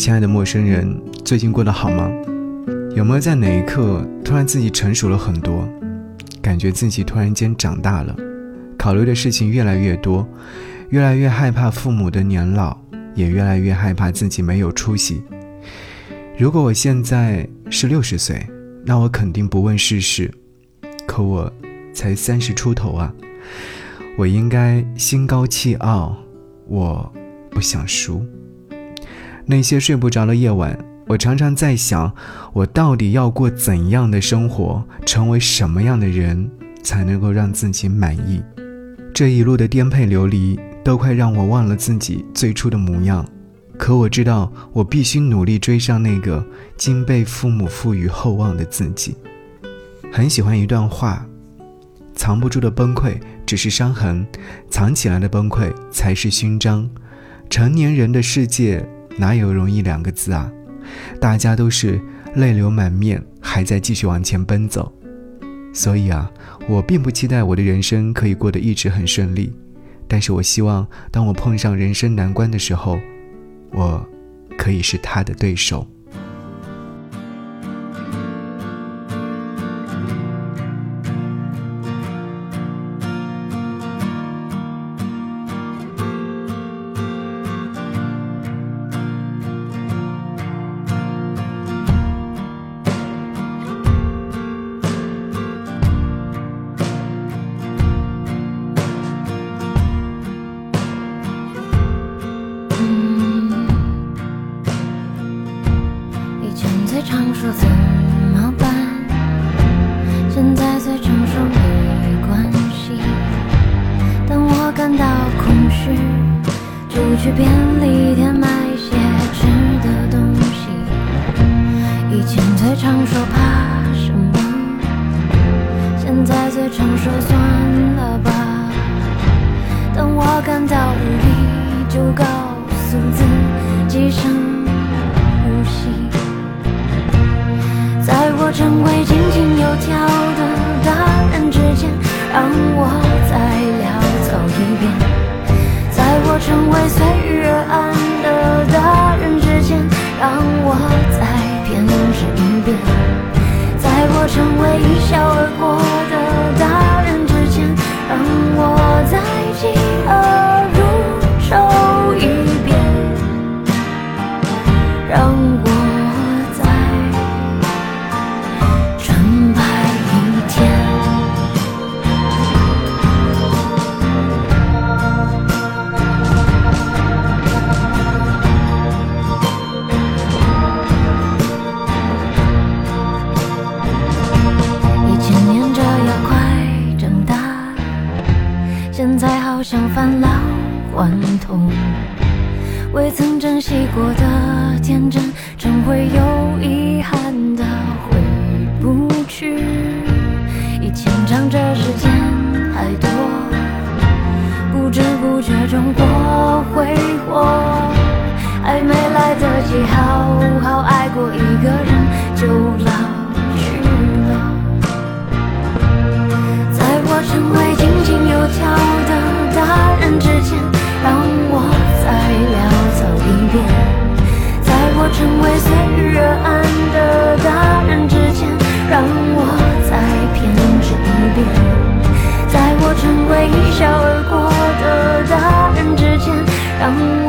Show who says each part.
Speaker 1: 亲爱的陌生人，最近过得好吗？有没有在哪一刻突然自己成熟了很多，感觉自己突然间长大了，考虑的事情越来越多，越来越害怕父母的年老，也越来越害怕自己没有出息。如果我现在是六十岁，那我肯定不问世事，可我才三十出头啊，我应该心高气傲，我不想输。那些睡不着的夜晚，我常常在想，我到底要过怎样的生活，成为什么样的人，才能够让自己满意？这一路的颠沛流离，都快让我忘了自己最初的模样。可我知道，我必须努力追上那个经被父母赋予厚望的自己。很喜欢一段话：藏不住的崩溃只是伤痕，藏起来的崩溃才是勋章。成年人的世界。哪有容易两个字啊？大家都是泪流满面，还在继续往前奔走。所以啊，我并不期待我的人生可以过得一直很顺利，但是我希望，当我碰上人生难关的时候，我可以是他的对手。
Speaker 2: 以前最常说怎么办？现在最常说没关系。当我感到空虚，就去便利店买些吃的东西。以前最常说怕什么？现在最常说一遍；在我成为随遇而安的大人之前，让我再偏执一遍；在我成为一笑而过好像返老还童，未曾珍惜过的天真，终会有遗憾的回不去。以前仗着时间太多，不知不觉中过挥霍，让。